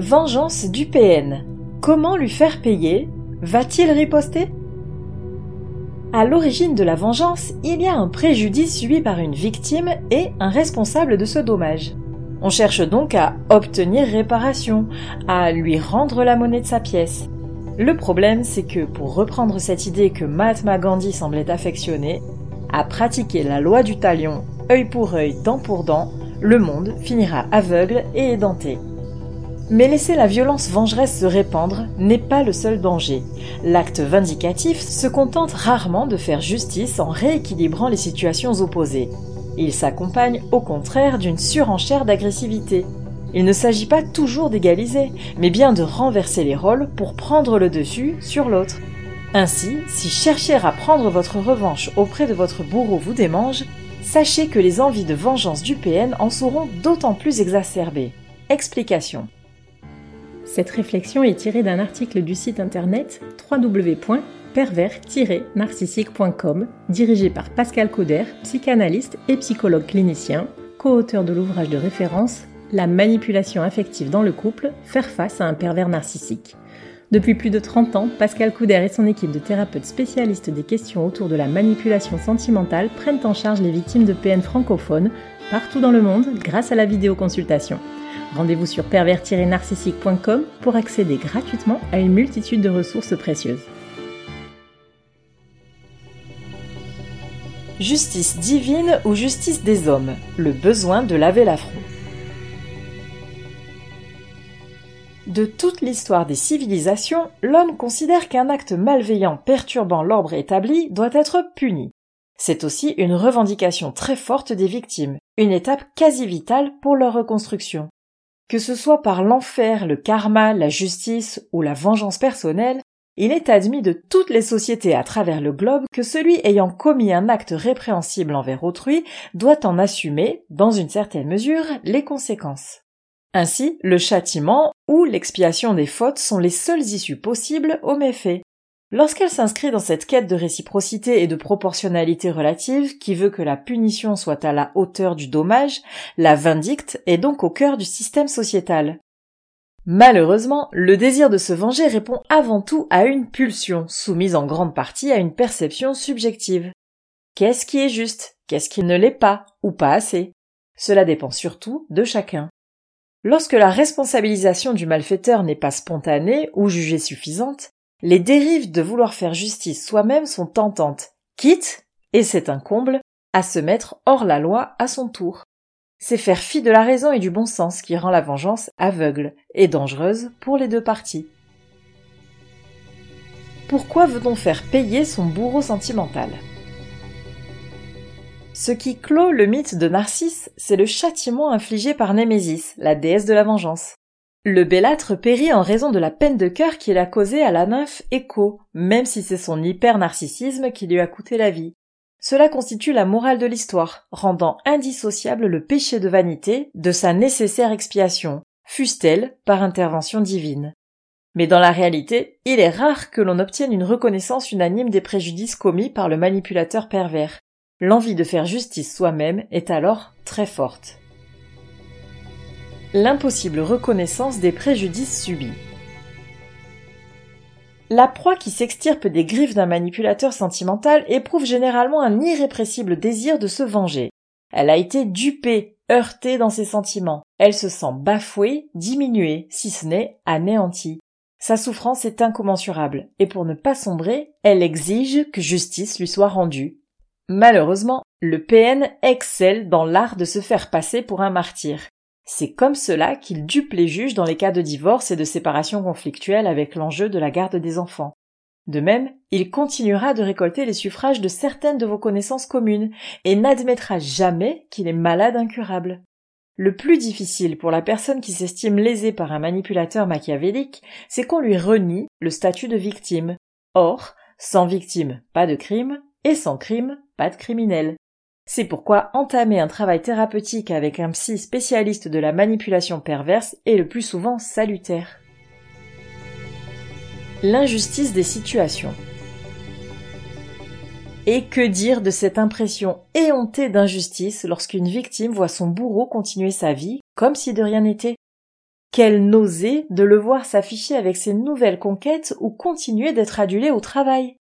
Vengeance du PN. Comment lui faire payer? Va-t-il riposter? À l'origine de la vengeance, il y a un préjudice subi par une victime et un responsable de ce dommage. On cherche donc à obtenir réparation, à lui rendre la monnaie de sa pièce. Le problème, c'est que pour reprendre cette idée que Mahatma Gandhi semblait affectionner, à pratiquer la loi du talion, œil pour œil, dent pour dent, le monde finira aveugle et édenté. Mais laisser la violence vengeresse se répandre n'est pas le seul danger. L'acte vindicatif se contente rarement de faire justice en rééquilibrant les situations opposées. Il s'accompagne au contraire d'une surenchère d'agressivité. Il ne s'agit pas toujours d'égaliser, mais bien de renverser les rôles pour prendre le dessus sur l'autre. Ainsi, si chercher à prendre votre revanche auprès de votre bourreau vous démange, sachez que les envies de vengeance du PN en seront d'autant plus exacerbées. Explication. Cette réflexion est tirée d'un article du site internet www.pervers-narcissique.com, dirigé par Pascal Cauder, psychanalyste et psychologue clinicien, co-auteur de l'ouvrage de référence La manipulation affective dans le couple, faire face à un pervers narcissique. Depuis plus de 30 ans, Pascal Couder et son équipe de thérapeutes spécialistes des questions autour de la manipulation sentimentale prennent en charge les victimes de PN francophones partout dans le monde grâce à la vidéoconsultation. Rendez-vous sur pervers-narcissique.com pour accéder gratuitement à une multitude de ressources précieuses. Justice divine ou justice des hommes? Le besoin de laver l'affront. De toute l'histoire des civilisations, l'homme considère qu'un acte malveillant perturbant l'ordre établi doit être puni. C'est aussi une revendication très forte des victimes, une étape quasi vitale pour leur reconstruction. Que ce soit par l'enfer, le karma, la justice ou la vengeance personnelle, il est admis de toutes les sociétés à travers le globe que celui ayant commis un acte répréhensible envers autrui doit en assumer, dans une certaine mesure, les conséquences. Ainsi, le châtiment ou l'expiation des fautes sont les seules issues possibles aux méfaits. Lorsqu'elle s'inscrit dans cette quête de réciprocité et de proportionnalité relative qui veut que la punition soit à la hauteur du dommage, la vindicte est donc au cœur du système sociétal. Malheureusement, le désir de se venger répond avant tout à une pulsion, soumise en grande partie à une perception subjective. Qu'est-ce qui est juste? Qu'est-ce qui ne l'est pas? Ou pas assez? Cela dépend surtout de chacun. Lorsque la responsabilisation du malfaiteur n'est pas spontanée ou jugée suffisante, les dérives de vouloir faire justice soi-même sont tentantes, quitte, et c'est un comble, à se mettre hors la loi à son tour. C'est faire fi de la raison et du bon sens qui rend la vengeance aveugle et dangereuse pour les deux parties. Pourquoi veut-on faire payer son bourreau sentimental? Ce qui clôt le mythe de Narcisse, c'est le châtiment infligé par Némésis, la déesse de la vengeance. Le bellâtre périt en raison de la peine de cœur qu'il a causée à la nymphe Écho, même si c'est son hyper-narcissisme qui lui a coûté la vie. Cela constitue la morale de l'histoire, rendant indissociable le péché de vanité de sa nécessaire expiation, fût-elle par intervention divine. Mais dans la réalité, il est rare que l'on obtienne une reconnaissance unanime des préjudices commis par le manipulateur pervers. L'envie de faire justice soi-même est alors très forte l'impossible reconnaissance des préjudices subis. La proie qui s'extirpe des griffes d'un manipulateur sentimental éprouve généralement un irrépressible désir de se venger. Elle a été dupée, heurtée dans ses sentiments. Elle se sent bafouée, diminuée, si ce n'est anéantie. Sa souffrance est incommensurable, et pour ne pas sombrer, elle exige que justice lui soit rendue. Malheureusement, le PN excelle dans l'art de se faire passer pour un martyr. C'est comme cela qu'il dupe les juges dans les cas de divorce et de séparation conflictuelle avec l'enjeu de la garde des enfants. De même, il continuera de récolter les suffrages de certaines de vos connaissances communes et n'admettra jamais qu'il est malade incurable. Le plus difficile pour la personne qui s'estime lésée par un manipulateur machiavélique, c'est qu'on lui renie le statut de victime. Or, sans victime, pas de crime, et sans crime, pas de criminel. C'est pourquoi entamer un travail thérapeutique avec un psy spécialiste de la manipulation perverse est le plus souvent salutaire. L'injustice des situations. Et que dire de cette impression éhontée d'injustice lorsqu'une victime voit son bourreau continuer sa vie comme si de rien n'était? Quelle nausée de le voir s'afficher avec ses nouvelles conquêtes ou continuer d'être adulé au travail?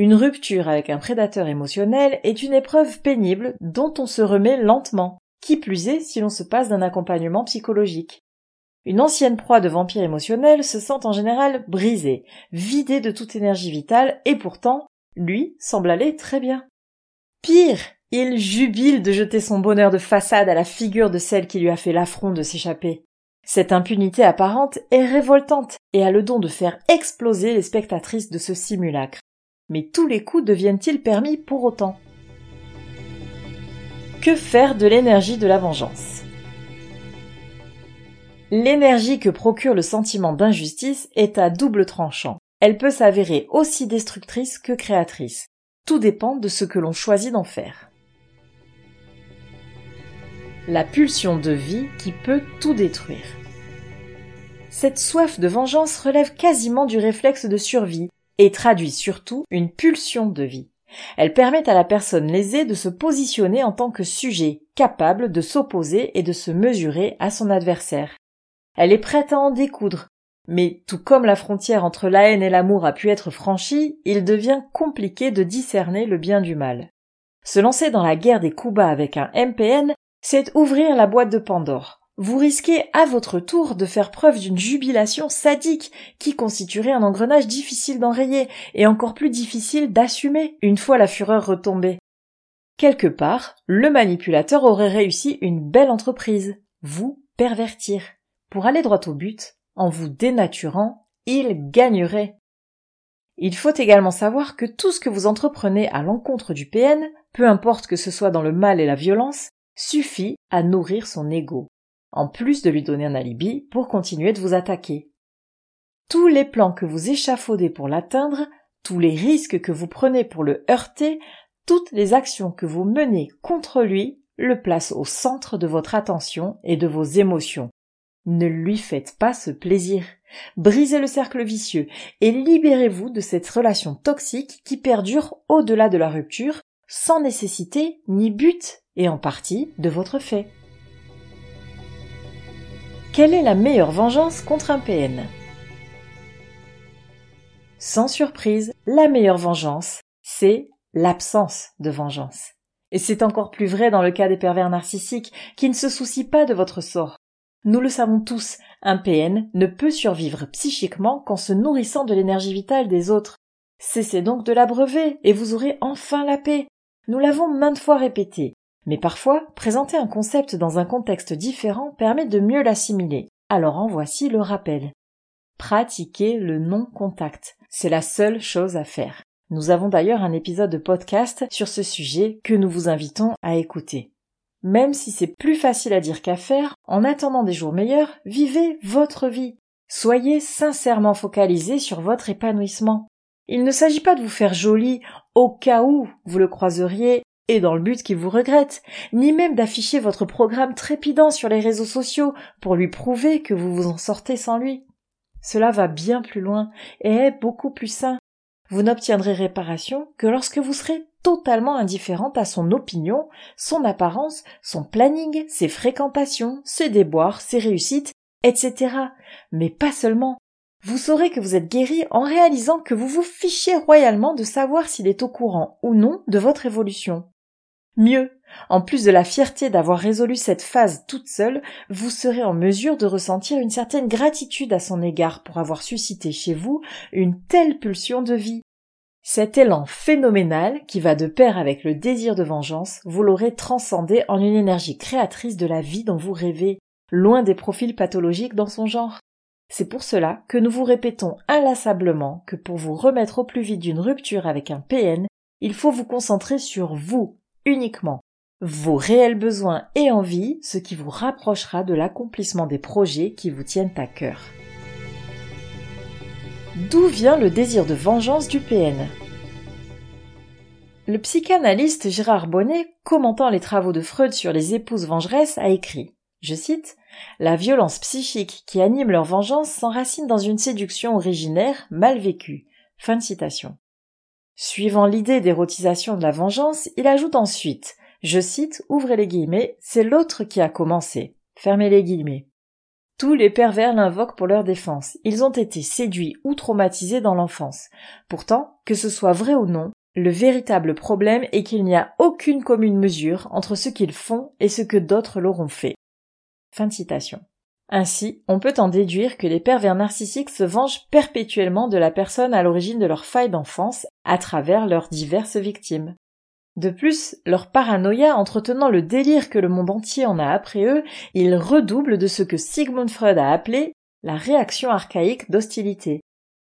Une rupture avec un prédateur émotionnel est une épreuve pénible dont on se remet lentement, qui plus est si l'on se passe d'un accompagnement psychologique. Une ancienne proie de vampire émotionnel se sent en général brisée, vidée de toute énergie vitale, et pourtant, lui semble aller très bien. Pire, il jubile de jeter son bonheur de façade à la figure de celle qui lui a fait l'affront de s'échapper. Cette impunité apparente est révoltante et a le don de faire exploser les spectatrices de ce simulacre. Mais tous les coups deviennent-ils permis pour autant? Que faire de l'énergie de la vengeance? L'énergie que procure le sentiment d'injustice est à double tranchant. Elle peut s'avérer aussi destructrice que créatrice. Tout dépend de ce que l'on choisit d'en faire. La pulsion de vie qui peut tout détruire. Cette soif de vengeance relève quasiment du réflexe de survie et traduit surtout une pulsion de vie. Elle permet à la personne lésée de se positionner en tant que sujet capable de s'opposer et de se mesurer à son adversaire. Elle est prête à en découdre, mais tout comme la frontière entre la haine et l'amour a pu être franchie, il devient compliqué de discerner le bien du mal. Se lancer dans la guerre des coups avec un MPN, c'est ouvrir la boîte de Pandore vous risquez à votre tour de faire preuve d'une jubilation sadique qui constituerait un engrenage difficile d'enrayer et encore plus difficile d'assumer une fois la fureur retombée. Quelque part, le manipulateur aurait réussi une belle entreprise, vous pervertir. Pour aller droit au but, en vous dénaturant, il gagnerait. Il faut également savoir que tout ce que vous entreprenez à l'encontre du PN, peu importe que ce soit dans le mal et la violence, suffit à nourrir son ego en plus de lui donner un alibi pour continuer de vous attaquer. Tous les plans que vous échafaudez pour l'atteindre, tous les risques que vous prenez pour le heurter, toutes les actions que vous menez contre lui le placent au centre de votre attention et de vos émotions. Ne lui faites pas ce plaisir. Brisez le cercle vicieux et libérez-vous de cette relation toxique qui perdure au-delà de la rupture, sans nécessité ni but, et en partie de votre fait. Quelle est la meilleure vengeance contre un PN Sans surprise, la meilleure vengeance, c'est l'absence de vengeance. Et c'est encore plus vrai dans le cas des pervers narcissiques qui ne se soucient pas de votre sort. Nous le savons tous, un PN ne peut survivre psychiquement qu'en se nourrissant de l'énergie vitale des autres. Cessez donc de l'abreuver et vous aurez enfin la paix. Nous l'avons maintes fois répété. Mais parfois, présenter un concept dans un contexte différent permet de mieux l'assimiler. Alors en voici le rappel. Pratiquez le non-contact. C'est la seule chose à faire. Nous avons d'ailleurs un épisode de podcast sur ce sujet que nous vous invitons à écouter. Même si c'est plus facile à dire qu'à faire, en attendant des jours meilleurs, vivez votre vie. Soyez sincèrement focalisé sur votre épanouissement. Il ne s'agit pas de vous faire joli au cas où vous le croiseriez et dans le but qu'il vous regrette, ni même d'afficher votre programme trépidant sur les réseaux sociaux pour lui prouver que vous vous en sortez sans lui. Cela va bien plus loin et est beaucoup plus sain. Vous n'obtiendrez réparation que lorsque vous serez totalement indifférente à son opinion, son apparence, son planning, ses fréquentations, ses déboires, ses réussites, etc. Mais pas seulement. Vous saurez que vous êtes guéri en réalisant que vous vous fichez royalement de savoir s'il est au courant ou non de votre évolution. Mieux, en plus de la fierté d'avoir résolu cette phase toute seule, vous serez en mesure de ressentir une certaine gratitude à son égard pour avoir suscité chez vous une telle pulsion de vie. Cet élan phénoménal, qui va de pair avec le désir de vengeance, vous l'aurez transcendé en une énergie créatrice de la vie dont vous rêvez, loin des profils pathologiques dans son genre. C'est pour cela que nous vous répétons inlassablement que pour vous remettre au plus vite d'une rupture avec un PN, il faut vous concentrer sur vous, uniquement vos réels besoins et envies, ce qui vous rapprochera de l'accomplissement des projets qui vous tiennent à cœur. D'où vient le désir de vengeance du PN Le psychanalyste Gérard Bonnet, commentant les travaux de Freud sur les épouses vengeresses, a écrit je cite, La violence psychique qui anime leur vengeance s'enracine dans une séduction originaire mal vécue. Fin de citation. Suivant l'idée d'érotisation de la vengeance, il ajoute ensuite, je cite, ouvrez les guillemets, c'est l'autre qui a commencé. Fermez les guillemets. Tous les pervers l'invoquent pour leur défense. Ils ont été séduits ou traumatisés dans l'enfance. Pourtant, que ce soit vrai ou non, le véritable problème est qu'il n'y a aucune commune mesure entre ce qu'ils font et ce que d'autres leur ont fait. Fin de citation. Ainsi, on peut en déduire que les pervers narcissiques se vengent perpétuellement de la personne à l'origine de leur faille d'enfance à travers leurs diverses victimes. De plus, leur paranoïa entretenant le délire que le monde entier en a après eux, ils redoublent de ce que Sigmund Freud a appelé la réaction archaïque d'hostilité.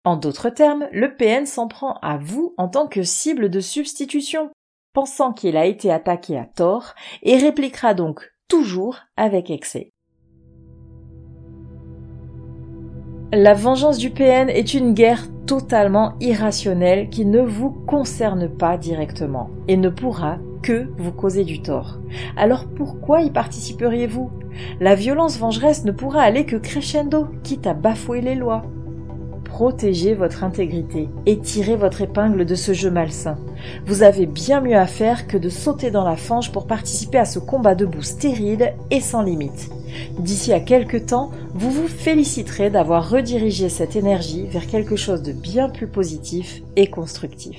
En d'autres termes, le PN s'en prend à vous en tant que cible de substitution, pensant qu'il a été attaqué à tort, et répliquera donc toujours avec excès. La vengeance du PN est une guerre totalement irrationnelle qui ne vous concerne pas directement et ne pourra que vous causer du tort. Alors pourquoi y participeriez-vous? La violence vengeresse ne pourra aller que crescendo, quitte à bafouer les lois. Protégez votre intégrité et tirez votre épingle de ce jeu malsain. Vous avez bien mieux à faire que de sauter dans la fange pour participer à ce combat debout stérile et sans limite. D'ici à quelques temps, vous vous féliciterez d'avoir redirigé cette énergie vers quelque chose de bien plus positif et constructif.